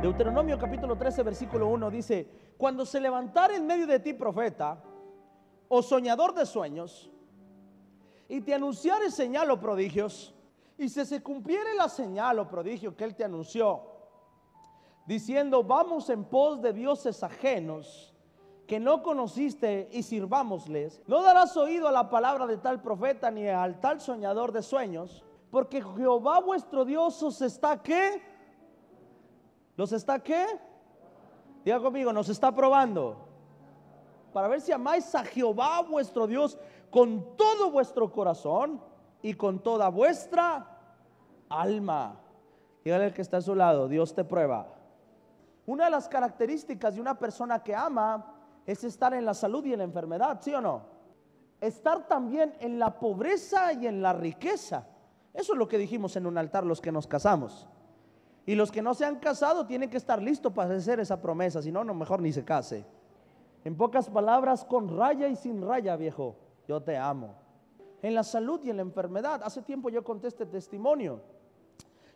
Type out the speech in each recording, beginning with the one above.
Deuteronomio capítulo 13, versículo 1 dice, cuando se levantara en medio de ti profeta o soñador de sueños, y te anunciare señal o prodigios, y si se cumpliere la señal o prodigio que él te anunció, diciendo, vamos en pos de dioses ajenos que no conociste y sirvámosles, no darás oído a la palabra de tal profeta ni al tal soñador de sueños, porque Jehová vuestro Dios os está qué? ¿Los está qué? Diga conmigo, nos está probando. Para ver si amáis a Jehová vuestro Dios con todo vuestro corazón y con toda vuestra alma. Dígale al que está a su lado, Dios te prueba. Una de las características de una persona que ama es estar en la salud y en la enfermedad, ¿sí o no? Estar también en la pobreza y en la riqueza. Eso es lo que dijimos en un altar los que nos casamos. Y los que no se han casado tienen que estar listos para hacer esa promesa, si no, no mejor ni se case. En pocas palabras, con raya y sin raya, viejo, yo te amo. En la salud y en la enfermedad. Hace tiempo yo conté este testimonio.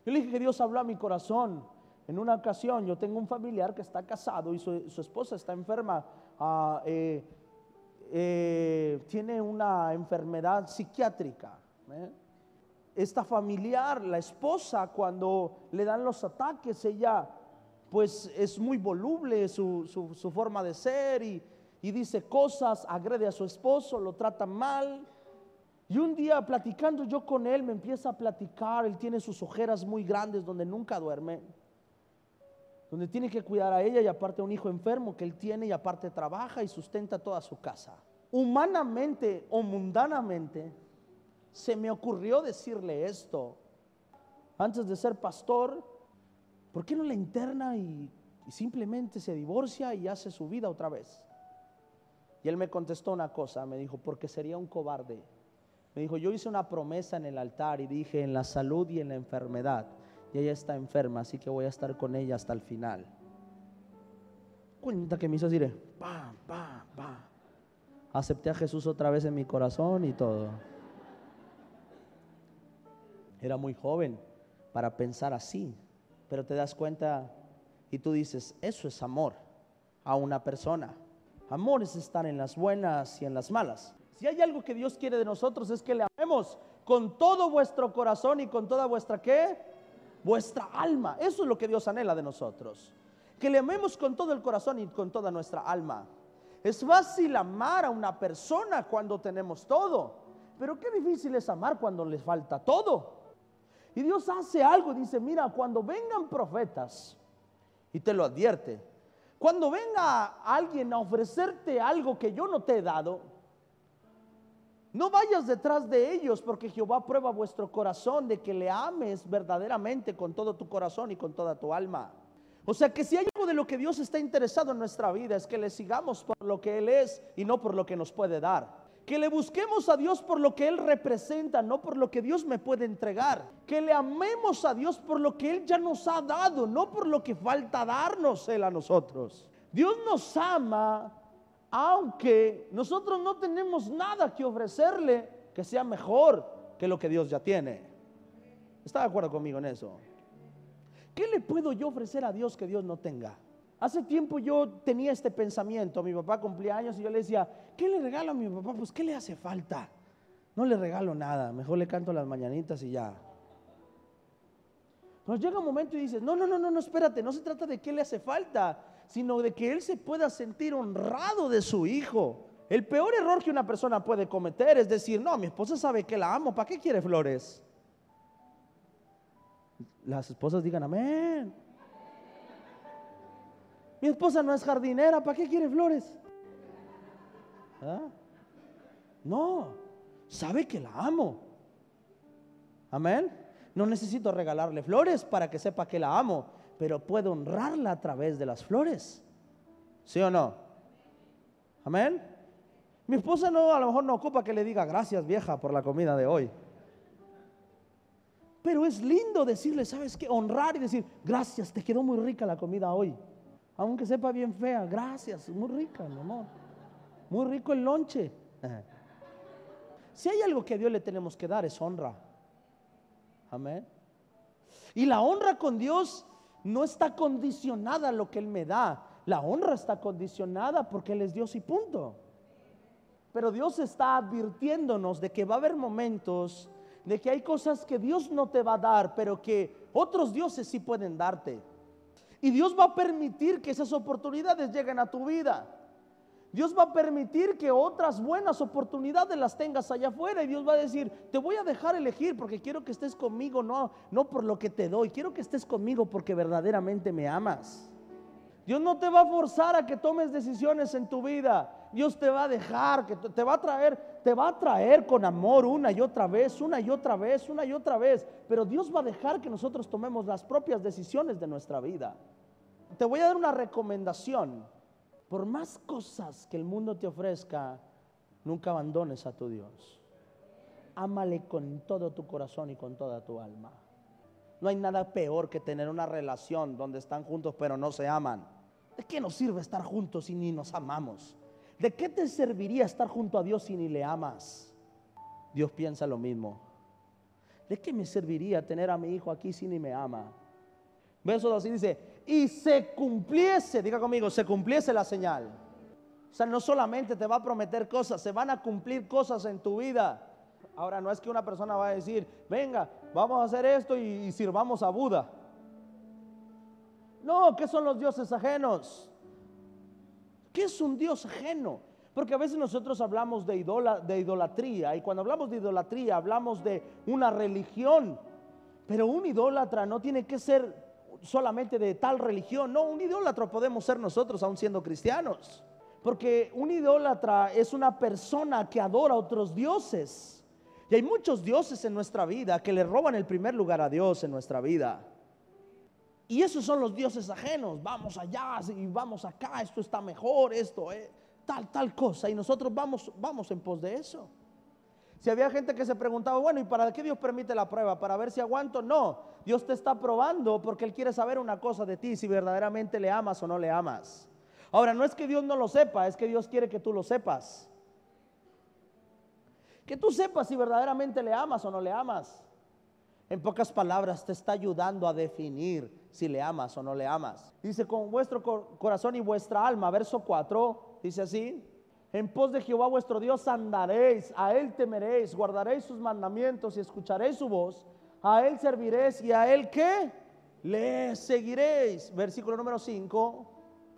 Yo le dije que Dios habló a mi corazón. En una ocasión yo tengo un familiar que está casado y su, esposa está enferma. Ah, eh, eh, tiene una enfermedad psiquiátrica. ¿eh? Esta familiar, la esposa, cuando le dan los ataques, ella pues es muy voluble su, forma de ser y, y, dice cosas, agrede a su esposo, lo trata mal. Y un día platicando yo con él, me empieza a platicar, él tiene sus ojeras muy grandes donde nunca duerme, donde tiene que cuidar a ella y aparte un hijo enfermo que él tiene y aparte trabaja y sustenta toda su casa. Humanamente o mundanamente, se me ocurrió decirle esto. Antes de ser pastor, ¿por qué no la interna y, simplemente se divorcia y hace su vida otra vez? Y él me contestó una cosa, me dijo, porque sería un cobarde. Me dijo, yo hice una promesa en el altar y dije, en la salud y en la enfermedad. Y ella está enferma, así que voy a estar con ella hasta el final. Cuenta que me hizo decir, pa, pa, pa. Acepté a Jesús otra vez en mi corazón y todo. Era muy joven para pensar así, pero te das cuenta y tú dices, eso es amor a una persona. Amor es estar en las buenas y en las malas. Si hay algo que Dios quiere de nosotros es que le amemos con todo vuestro corazón y con toda vuestra qué? Vuestra alma. Eso es lo que Dios anhela de nosotros. Que le amemos con todo el corazón y con toda nuestra alma. Es fácil amar a una persona cuando tenemos todo, pero qué difícil es amar cuando les falta todo. Y Dios hace algo, dice, mira, cuando vengan profetas, y te lo advierte, cuando venga alguien a ofrecerte algo que yo no te he dado, no vayas detrás de ellos porque Jehová prueba vuestro corazón de que le ames verdaderamente con todo tu corazón y con toda tu alma. O sea que si hay algo de lo que Dios está interesado en nuestra vida es que le sigamos por lo que Él es y no por lo que nos puede dar. Que le busquemos a Dios por lo que Él representa, no por lo que Dios me puede entregar. Que le amemos a Dios por lo que Él ya nos ha dado, no por lo que falta darnos Él a nosotros. Dios nos ama aunque nosotros no tenemos nada que ofrecerle que sea mejor que lo que Dios ya tiene. ¿Está de acuerdo conmigo en eso? ¿Qué le puedo yo ofrecer a Dios que Dios no tenga? Hace tiempo yo tenía este pensamiento, mi papá cumplía años y yo le decía, ¿qué le regalo a mi papá? Pues ¿qué le hace falta? No le regalo nada, mejor le canto las mañanitas y ya. Nos llega un momento y dices, no, no, no, no, no, espérate, no se trata de qué le hace falta, sino de que él se pueda sentir honrado de su hijo. El peor error que una persona puede cometer es decir, no, mi esposa sabe que la amo, ¿para qué quiere flores? Las esposas digan amén. Mi esposa no es jardinera, ¿para qué quiere flores? ¿Ah? No, sabe que la amo. Amén. No necesito regalarle flores para que sepa que la amo, pero puedo honrarla a través de las flores. ¿Sí o no? Amén. Mi esposa no, a lo mejor no ocupa que le diga gracias vieja por la comida de hoy. Pero es lindo decirle, ¿sabes qué? Honrar y decir, gracias, te quedó muy rica la comida hoy aunque sepa bien fea, gracias, muy rica, mi amor. Muy rico el lonche. Si hay algo que a Dios le tenemos que dar es honra. Amén. Y la honra con Dios no está condicionada a lo que Él me da. La honra está condicionada porque Él es Dios y punto. Pero Dios está advirtiéndonos de que va a haber momentos de que hay cosas que Dios no te va a dar, pero que otros dioses sí pueden darte. Y Dios va a permitir que esas oportunidades lleguen a tu vida. Dios va a permitir que otras buenas oportunidades las tengas allá afuera y Dios va a decir, te voy a dejar elegir porque quiero que estés conmigo, no, no por lo que te doy, quiero que estés conmigo porque verdaderamente me amas. Dios no te va a forzar a que tomes decisiones en tu vida. Dios te va a dejar, que te va a traer, te va a traer con amor una y otra vez, una y otra vez, una y otra vez. Pero Dios va a dejar que nosotros tomemos las propias decisiones de nuestra vida. Te voy a dar una recomendación. Por más cosas que el mundo te ofrezca, nunca abandones a tu Dios. Ámale con todo tu corazón y con toda tu alma. No hay nada peor que tener una relación donde están juntos pero no se aman. ¿De qué nos sirve estar juntos si ni nos amamos? ¿De qué te serviría estar junto a Dios si ni le amas? Dios piensa lo mismo. ¿De qué me serviría tener a mi hijo aquí si ni me ama? Verso 2 dice, y se cumpliese, diga conmigo, se cumpliese la señal. O sea, no solamente te va a prometer cosas, se van a cumplir cosas en tu vida. Ahora, no es que una persona va a decir, venga, vamos a hacer esto y, sirvamos a Buda. No, ¿qué son los dioses ajenos? ¿Qué es un dios ajeno? Porque a veces nosotros hablamos de, de idolatría y cuando hablamos de idolatría hablamos de una religión. Pero un idólatra no tiene que ser solamente de tal religión. No, un idólatra podemos ser nosotros aún siendo cristianos. Porque un idólatra es una persona que adora a otros dioses. Y hay muchos dioses en nuestra vida que le roban el primer lugar a Dios en nuestra vida. Y esos son los dioses ajenos. Vamos allá y vamos acá, esto está mejor, esto, eh, tal, tal cosa. Y nosotros vamos, vamos en pos de eso. Si había gente que se preguntaba, bueno, ¿y para qué Dios permite la prueba? ¿Para ver si aguanto? No, Dios te está probando porque Él quiere saber una cosa de ti, si verdaderamente le amas o no le amas. Ahora, no es que Dios no lo sepa, es que Dios quiere que tú lo sepas. Que tú sepas si verdaderamente le amas o no le amas. En pocas palabras, te está ayudando a definir si le amas o no le amas. Dice, con vuestro corazón y vuestra alma, verso 4, dice así, en pos de Jehová vuestro Dios andaréis, a Él temeréis, guardaréis sus mandamientos y escucharéis su voz, a Él serviréis y a Él qué? Le seguiréis. Versículo número 5.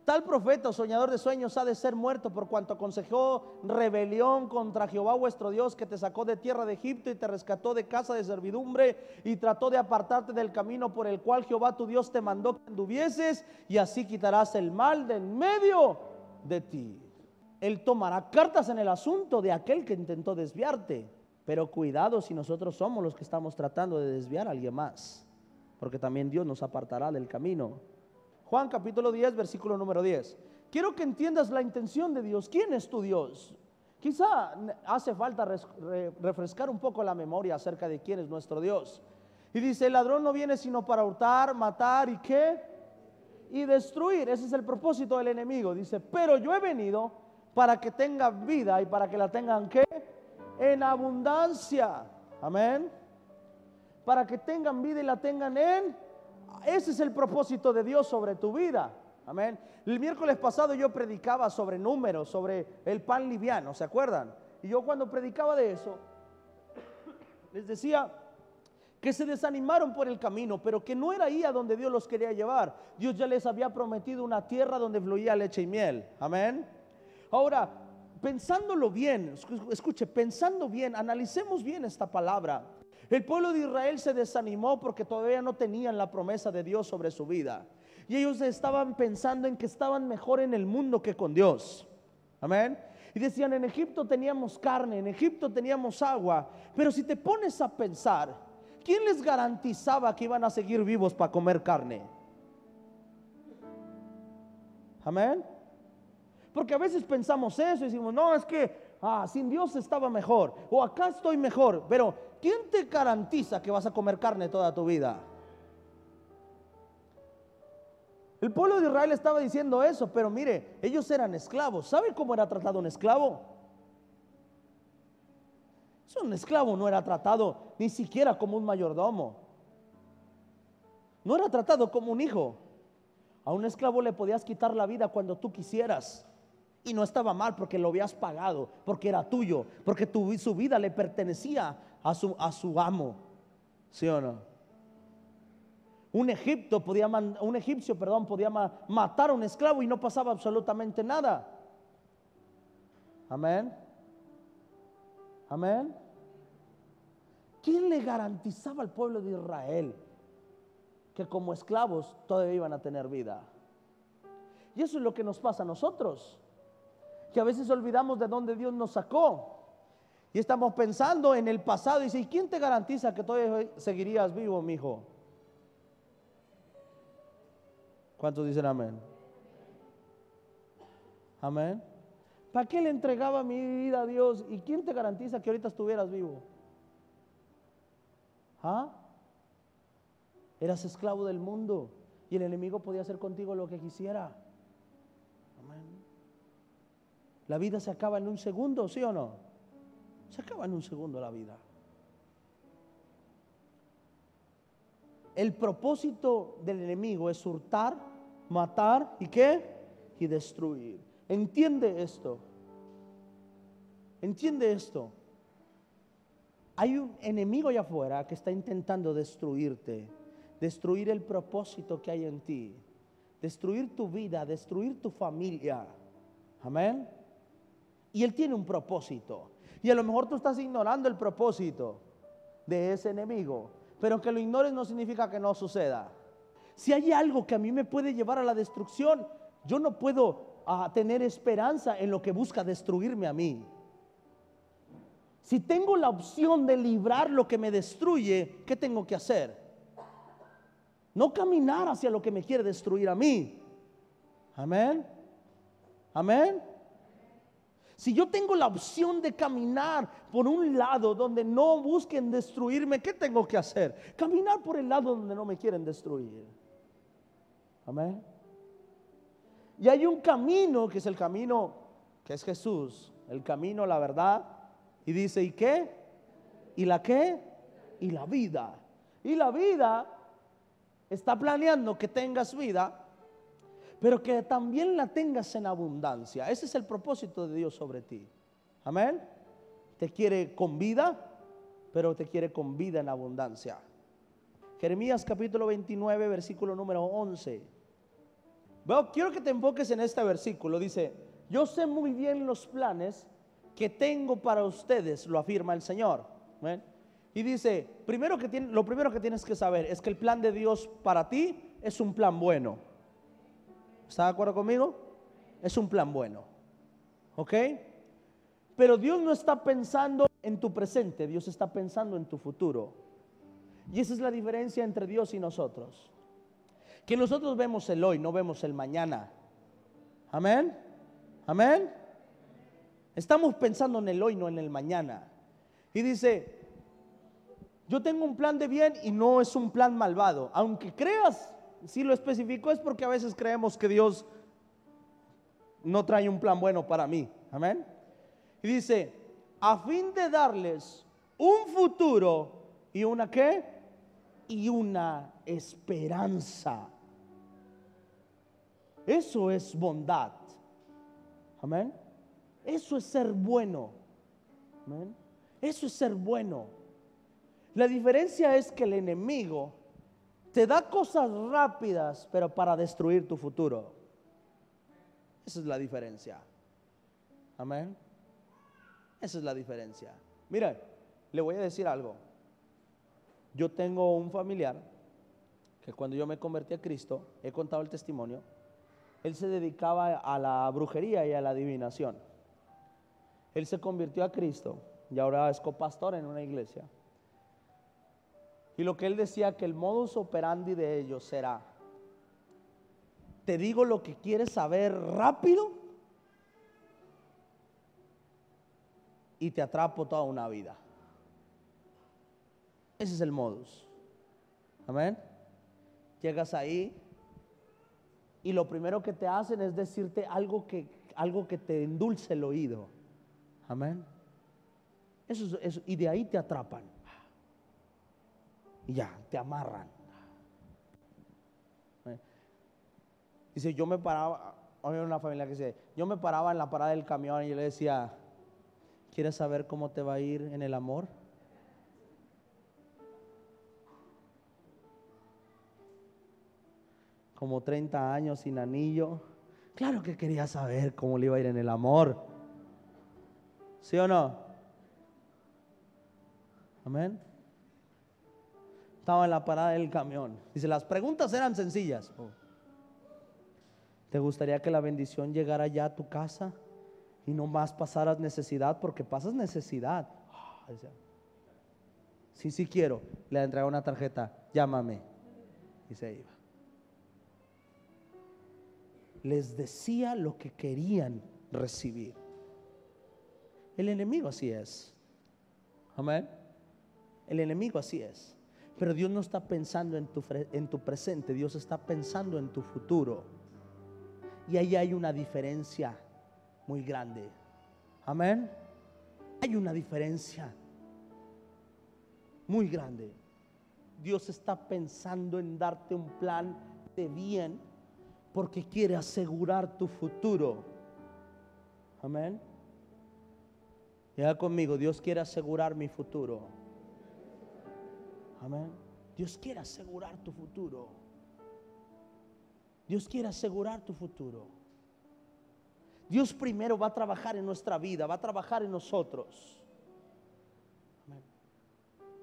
Tal profeta o soñador de sueños ha de ser muerto por cuanto aconsejó rebelión contra Jehová vuestro Dios que te sacó de tierra de Egipto y te rescató de casa de servidumbre y trató de apartarte del camino por el cual Jehová tu Dios te mandó que anduvieses y así quitarás el mal de en medio de ti. Él tomará cartas en el asunto de aquel que intentó desviarte. Pero cuidado si nosotros somos los que estamos tratando de desviar a alguien más, porque también Dios nos apartará del camino. Juan capítulo 10, versículo número 10. Quiero que entiendas la intención de Dios. ¿Quién es tu Dios? Quizá hace falta refrescar un poco la memoria acerca de quién es nuestro Dios. Y dice, el ladrón no viene sino para hurtar, matar y qué? Y destruir. Ese es el propósito del enemigo. Dice, pero yo he venido para que tengan vida y para que la tengan que en abundancia. Amén. Para que tengan vida y la tengan en ese es el propósito de Dios sobre tu vida. Amén. El miércoles pasado yo predicaba sobre números, sobre el pan liviano, ¿se acuerdan? Y yo cuando predicaba de eso les decía que se desanimaron por el camino, pero que no era ahí a donde Dios los quería llevar. Dios ya les había prometido una tierra donde fluía leche y miel. Amén. Ahora, pensándolo bien, escuche, pensando bien, analicemos bien esta palabra. El pueblo de Israel se desanimó porque todavía no tenían la promesa de Dios sobre su vida. Y ellos estaban pensando en que estaban mejor en el mundo que con Dios. Amén. Y decían, en Egipto teníamos carne, en Egipto teníamos agua. Pero si te pones a pensar, ¿quién les garantizaba que iban a seguir vivos para comer carne? Amén. Porque a veces pensamos eso y decimos, no, es que ah, sin Dios estaba mejor, o acá estoy mejor, pero ¿quién te garantiza que vas a comer carne toda tu vida? El pueblo de Israel estaba diciendo eso, pero mire, ellos eran esclavos. ¿Sabe cómo era tratado un esclavo? Un esclavo no era tratado ni siquiera como un mayordomo. No era tratado como un hijo. A un esclavo le podías quitar la vida cuando tú quisieras. Y no estaba mal porque lo habías pagado, porque era tuyo, porque tu, su vida le pertenecía a su, a su amo. ¿Sí o no? Un, Egipto podía un egipcio perdón, podía matar a un esclavo y no pasaba absolutamente nada. Amén. Amén. ¿Quién le garantizaba al pueblo de Israel que como esclavos todavía iban a tener vida? Y eso es lo que nos pasa a nosotros que a veces olvidamos de dónde Dios nos sacó. Y estamos pensando en el pasado y dice, quién te garantiza que todavía seguirías vivo, mi hijo? ¿Cuántos dicen amén? Amén. ¿Para qué le entregaba mi vida a Dios? ¿Y quién te garantiza que ahorita estuvieras vivo? ¿Ah? Eras esclavo del mundo y el enemigo podía hacer contigo lo que quisiera. La vida se acaba en un segundo, ¿sí o no? Se acaba en un segundo la vida. El propósito del enemigo es hurtar, matar y qué? Y destruir. Entiende esto. Entiende esto. Hay un enemigo allá afuera que está intentando destruirte, destruir el propósito que hay en ti, destruir tu vida, destruir tu familia. Amén. Y Él tiene un propósito. Y a lo mejor tú estás ignorando el propósito de ese enemigo. Pero que lo ignores no significa que no suceda. Si hay algo que a mí me puede llevar a la destrucción, yo no puedo ah, tener esperanza en lo que busca destruirme a mí. Si tengo la opción de librar lo que me destruye, ¿qué tengo que hacer? No caminar hacia lo que me quiere destruir a mí. Amén. Amén. Si yo tengo la opción de caminar por un lado donde no busquen destruirme, ¿qué tengo que hacer? Caminar por el lado donde no me quieren destruir. Amén. Y hay un camino que es el camino que es Jesús, el camino, la verdad. Y dice, ¿y qué? ¿Y la qué? Y la vida. Y la vida está planeando que tengas vida pero que también la tengas en abundancia. Ese es el propósito de Dios sobre ti. Amén. Te quiere con vida, pero te quiere con vida en abundancia. Jeremías capítulo 29, versículo número 11. Veo, quiero que te enfoques en este versículo. Dice, yo sé muy bien los planes que tengo para ustedes, lo afirma el Señor. Y dice, primero que lo primero que tienes que saber es que el plan de Dios para ti es un plan bueno. ¿Está de acuerdo conmigo? Es un plan bueno. ¿Ok? Pero Dios no está pensando en tu presente, Dios está pensando en tu futuro. Y esa es la diferencia entre Dios y nosotros. Que nosotros vemos el hoy, no vemos el mañana. Amén. Amén. Estamos pensando en el hoy, no en el mañana. Y dice, yo tengo un plan de bien y no es un plan malvado. Aunque creas si lo especificó es porque a veces creemos que Dios no trae un plan bueno para mí. Amén. Y dice, a fin de darles un futuro y una qué? Y una esperanza. Eso es bondad. Amén. Eso es ser bueno. Amén. Eso es ser bueno. La diferencia es que el enemigo te da cosas rápidas, pero para destruir tu futuro. Esa es la diferencia. Amén. Esa es la diferencia. Mira, le voy a decir algo. Yo tengo un familiar que cuando yo me convertí a Cristo, he contado el testimonio, él se dedicaba a la brujería y a la adivinación. Él se convirtió a Cristo y ahora es copastor en una iglesia. Y lo que él decía que el modus operandi de ellos será, te digo lo que quieres saber rápido y te atrapo toda una vida. Ese es el modus. Amén. Llegas ahí y lo primero que te hacen es decirte algo que, algo que te endulce el oído. Amén. Eso, eso, y de ahí te atrapan y ya, te amarran. Dice, yo me paraba, había una familia que dice, yo me paraba en la parada del camión y yo le decía, ¿quieres saber cómo te va a ir en el amor? Como 30 años sin anillo. Claro que quería saber cómo le iba a ir en el amor. ¿Sí o no? Amén. Estaba en la parada del camión. Dice, las preguntas eran sencillas. Oh. ¿Te gustaría que la bendición llegara ya a tu casa y no más pasaras necesidad? Porque pasas necesidad. Ah, sí, sí quiero. Le entregaba una tarjeta, llámame. Y se iba. Les decía lo que querían recibir. El enemigo así es. Amén. El enemigo así es. Pero Dios no está pensando en tu, en tu presente, Dios está pensando en tu futuro. Y ahí hay una diferencia muy grande. Amén. Hay una diferencia muy grande. Dios está pensando en darte un plan de bien porque quiere asegurar tu futuro. Amén. Ya conmigo, Dios quiere asegurar mi futuro. Dios quiere asegurar tu futuro. Dios quiere asegurar tu futuro. Dios primero va a trabajar en nuestra vida, va a trabajar en nosotros.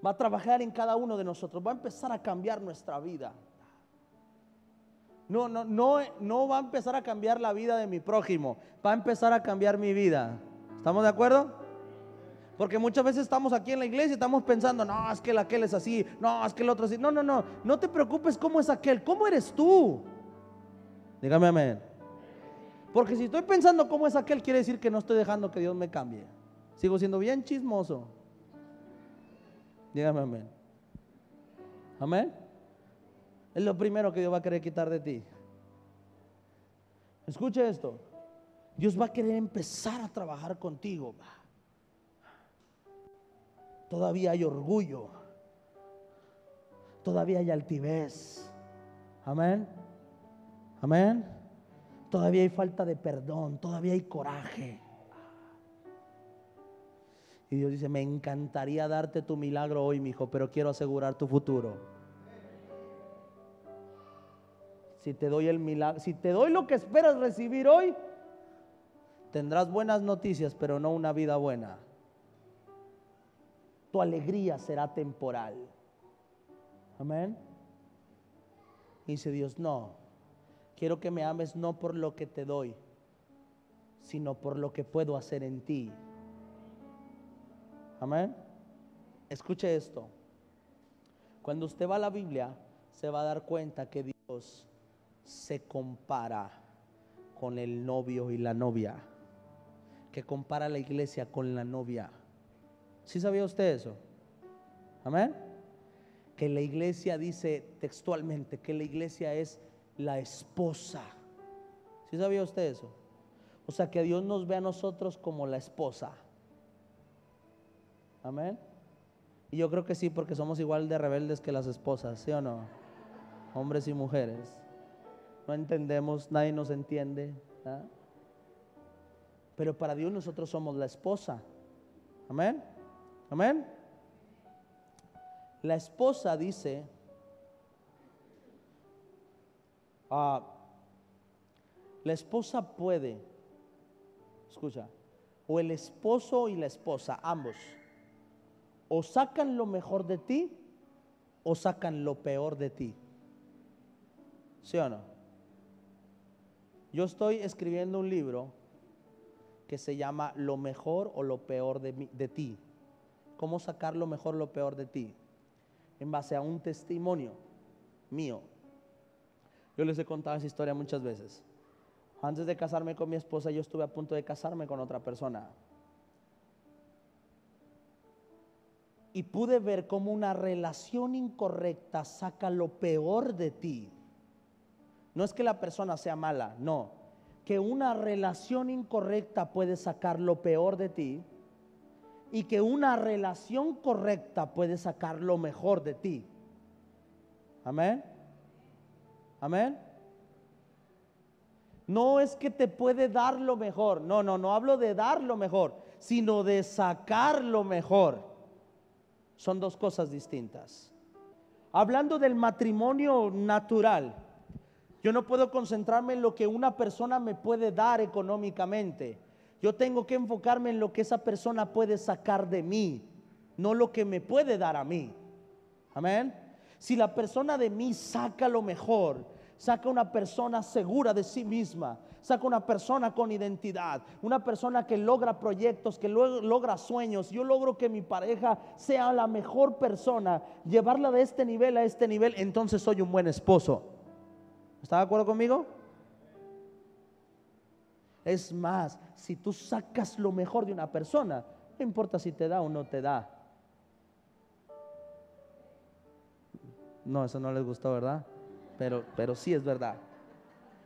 Va a trabajar en cada uno de nosotros, va a empezar a cambiar nuestra vida. No, no, no, no va a empezar a cambiar la vida de mi prójimo, va a empezar a cambiar mi vida. ¿Estamos de acuerdo? Porque muchas veces estamos aquí en la iglesia y estamos pensando, no, es que aquel es así, no, es que el otro es así. No, no, no, no te preocupes cómo es aquel, cómo eres tú. Dígame amén. Porque si estoy pensando cómo es aquel, quiere decir que no estoy dejando que Dios me cambie. Sigo siendo bien chismoso. Dígame amén. Amén. Es lo primero que Dios va a querer quitar de ti. Escuche esto. Dios va a querer empezar a trabajar contigo. Todavía hay orgullo. Todavía hay altivez. Amén. Amén. Todavía hay falta de perdón, todavía hay coraje. Y Dios dice, me encantaría darte tu milagro hoy, mi hijo, pero quiero asegurar tu futuro. Si te doy el milagro, si te doy lo que esperas recibir hoy, tendrás buenas noticias, pero no una vida buena. Tu alegría será temporal. Amén. dice Dios, no, Quiero que me ames no por lo que te doy, sino por lo que puedo hacer en ti. Amén. Escuche esto. Cuando usted va a la Biblia, se va a dar cuenta que Dios se compara con el novio y la novia. Que compara la iglesia con la novia. ¿Sí sabía usted eso? Amén. Que la iglesia dice textualmente que la iglesia es la esposa. ¿Sí sabía usted eso? O sea, que Dios nos ve a nosotros como la esposa. Amén. Y yo creo que sí, porque somos igual de rebeldes que las esposas, ¿sí o no? Hombres y mujeres. No entendemos, nadie nos entiende. ¿ah? Pero para Dios nosotros somos la esposa. Amén. Amén. La esposa dice, Ah, la esposa puede, escucha, o el esposo y la esposa, ambos, o sacan lo mejor de ti o sacan lo peor de ti. ¿Sí o no? Yo estoy escribiendo un libro que se llama Lo mejor o lo peor de, de ti. ¿Cómo sacar lo mejor lo peor de ti? En base a un testimonio mío yo les he contado esa historia muchas veces. Antes de casarme con mi esposa, yo estuve a punto de casarme con otra persona. Y pude ver cómo una relación incorrecta saca lo peor de ti. No es que la persona sea mala, no. Que una relación incorrecta puede sacar lo peor de ti y que una relación correcta puede sacar lo mejor de ti. Amén. Amén. No es que te puede dar lo mejor. No, no, no hablo de dar lo mejor, sino de sacar lo mejor. Son dos cosas distintas. Hablando del matrimonio natural, yo no puedo concentrarme en lo que una persona me puede dar económicamente. Yo tengo que enfocarme en lo que esa persona puede sacar de mí, no lo que me puede dar a mí. Amén. Si la persona de mí saca lo mejor, saca una persona segura de sí misma, saca una persona con identidad, una persona que logra proyectos, que logra sueños. Yo logro que mi pareja sea la mejor persona, llevarla de este nivel a este nivel, entonces soy un buen esposo. ¿Está de acuerdo conmigo? Es más, si tú sacas lo mejor de una persona, no importa si te da o no te da. No, eso no les gustó, ¿verdad? Pero, pero sí es verdad.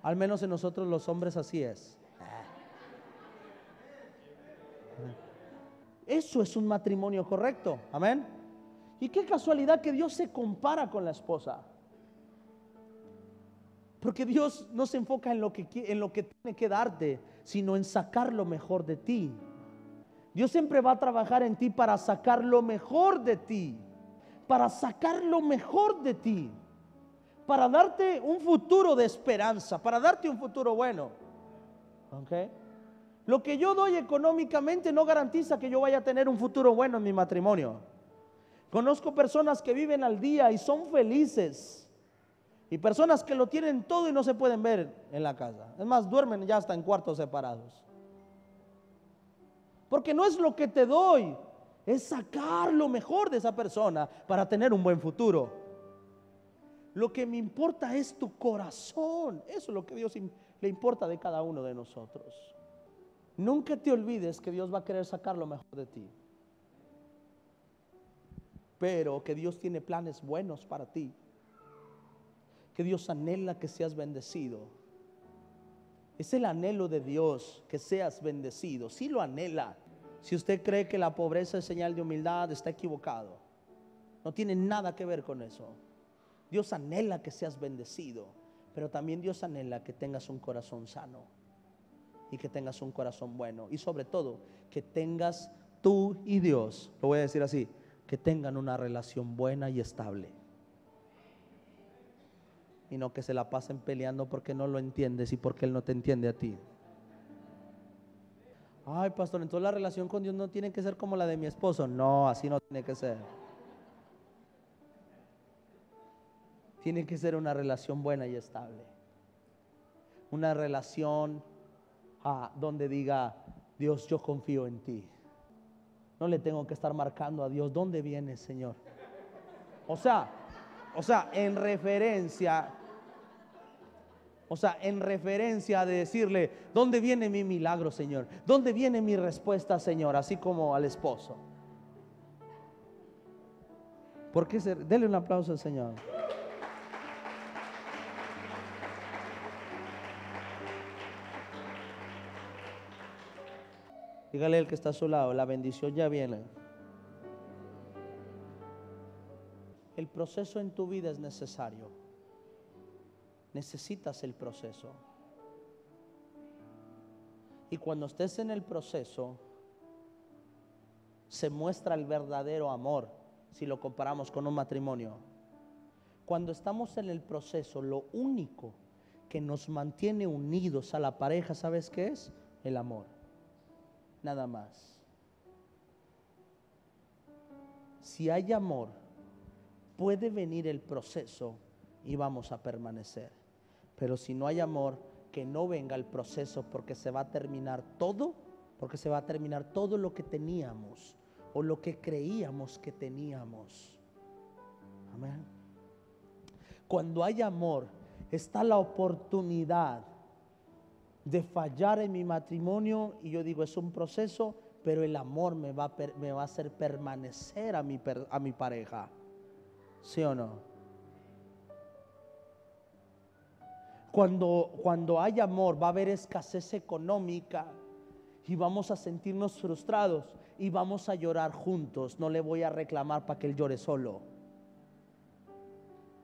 Al menos en nosotros los hombres así es. Eso es un matrimonio correcto. Amén. Y qué casualidad que Dios se compara con la esposa. Porque Dios no se enfoca en lo que, en lo que tiene que darte, sino en sacar lo mejor de ti. Dios siempre va a trabajar en ti para sacar lo mejor de ti para sacar lo mejor de ti, para darte un futuro de esperanza, para darte un futuro bueno. Lo que yo doy económicamente no garantiza que yo vaya a tener un futuro bueno en mi matrimonio. Conozco personas que viven al día y son felices. Y personas que lo tienen todo y no se pueden ver en la casa. Es más, duermen ya hasta en cuartos separados. Porque no es lo que te doy, es sacar lo mejor de esa persona para tener un buen futuro. Lo que me importa es tu corazón. Eso es lo que Dios le importa de cada uno de nosotros. Nunca te olvides que Dios va a querer sacar lo mejor de ti. Pero que Dios tiene planes buenos para ti. Que Dios anhela que seas bendecido. Es el anhelo de Dios que seas bendecido. Si lo anhela. Si usted cree que la pobreza es señal de humildad, está equivocado. No tiene nada que ver con eso. Dios anhela que seas bendecido, pero también Dios anhela que tengas un corazón sano y que tengas un corazón bueno. Y sobre todo, que tengas tú y Dios, lo voy a decir así, que tengan una relación buena y estable. Y no que se la pasen peleando porque no lo entiendes y porque Él no te entiende a ti. Ay, pastor, entonces la relación con Dios no tiene que ser como la de mi esposo. No, así no tiene que ser. Tiene que ser una relación buena y estable. Una relación ah, donde diga, Dios, yo confío en ti. No le tengo que estar marcando a Dios, ¿dónde viene, Señor? O sea, o sea, en referencia o sea, en referencia de decirle, ¿dónde viene mi milagro, Señor? ¿Dónde viene mi respuesta, Señor? Así como al esposo. ¿Por qué. Dele un aplauso al Señor. Dígale el que está a su lado, la bendición ya viene. El proceso en tu vida es necesario necesitas el proceso. Y cuando estés en el proceso, se muestra el verdadero amor, si lo comparamos con un matrimonio. Cuando estamos en el proceso, lo único que nos mantiene unidos a la pareja, ¿sabes qué es? El amor. Nada más. Si hay amor, puede venir el proceso y vamos a permanecer. Pero si no hay amor, que no venga el proceso porque se va a terminar todo, porque se va a terminar todo lo que teníamos o lo que creíamos que teníamos. Amén. Cuando hay amor, está la oportunidad de fallar en mi matrimonio y yo digo, es un proceso, pero el amor me va a, me va a hacer permanecer a mi, a mi pareja. ¿Sí o no? Cuando, cuando hay amor va a haber escasez económica y vamos a sentirnos frustrados y vamos a llorar juntos. No le voy a reclamar para que él llore solo.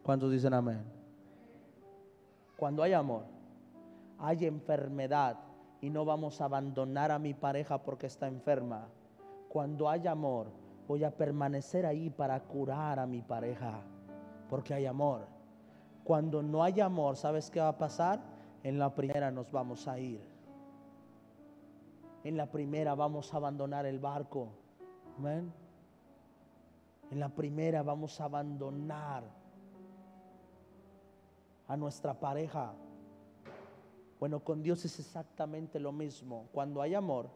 ¿Cuántos dicen amén? Cuando hay amor. hay enfermedad y no vamos a abandonar a mi pareja porque está enferma. Cuando hay amor, voy a permanecer ahí para curar a mi pareja porque hay amor. Cuando no hay amor, ¿sabes qué va a pasar? En la primera nos vamos a ir. En la primera vamos a abandonar el barco. En la primera vamos a abandonar a nuestra pareja. Bueno, con Dios es exactamente lo mismo. Cuando hay amor,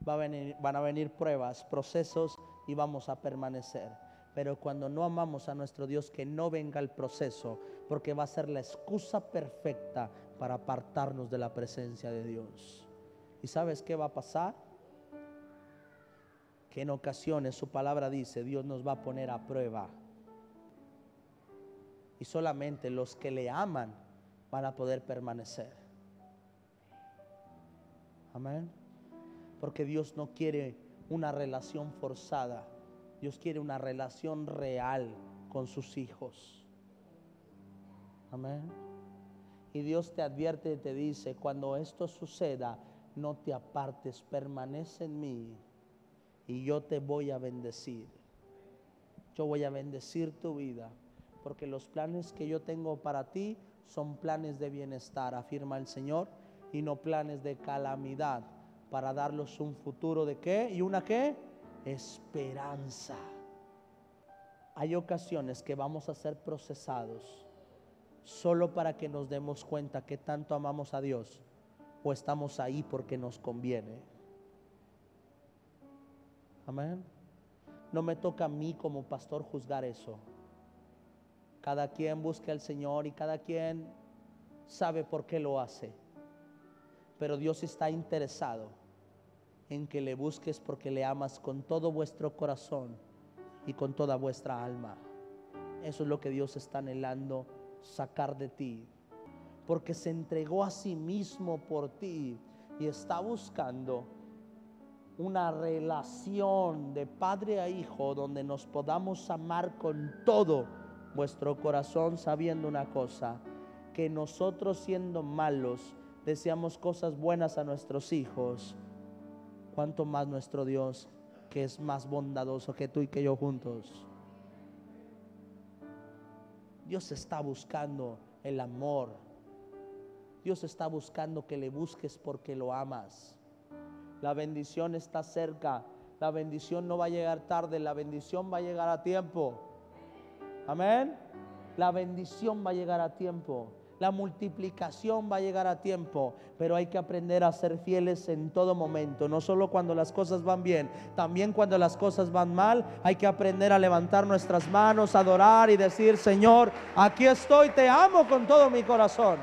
van a venir pruebas, procesos y vamos a permanecer. Pero cuando no amamos a nuestro Dios, que no venga el proceso, porque va a ser la excusa perfecta para apartarnos de la presencia de Dios. ¿Y sabes qué va a pasar? Que en ocasiones su palabra dice, Dios nos va a poner a prueba. Y solamente los que le aman van a poder permanecer. Amén. Porque Dios no quiere una relación forzada. Dios quiere una relación real con sus hijos. Amén. Y Dios te advierte y te dice, cuando esto suceda, no te apartes, permanece en mí y yo te voy a bendecir. Yo voy a bendecir tu vida, porque los planes que yo tengo para ti son planes de bienestar, afirma el Señor, y no planes de calamidad, para darlos un futuro de qué y una qué? Esperanza. Hay ocasiones que vamos a ser procesados solo para que nos demos cuenta que tanto amamos a Dios o estamos ahí porque nos conviene. Amén. No me toca a mí como pastor juzgar eso. Cada quien busca al Señor y cada quien sabe por qué lo hace. Pero Dios está interesado en que le busques porque le amas con todo vuestro corazón y con toda vuestra alma. Eso es lo que Dios está anhelando sacar de ti. Porque se entregó a sí mismo por ti y está buscando una relación de padre a hijo donde nos podamos amar con todo vuestro corazón sabiendo una cosa, que nosotros siendo malos deseamos cosas buenas a nuestros hijos, cuanto más nuestro Dios que es más bondadoso que tú y que yo juntos. Dios está buscando el amor. Dios está buscando que le busques porque lo amas. La bendición está cerca. La bendición no va a llegar tarde, la bendición va a llegar a tiempo. Amén. La bendición va a llegar a tiempo. La multiplicación va a llegar a tiempo, pero hay que aprender a ser fieles en todo momento, no solo cuando las cosas van bien, también cuando las cosas van mal, hay que aprender a levantar nuestras manos, adorar y decir, Señor, aquí estoy, te amo con todo mi corazón.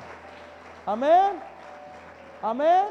Amén. Amén.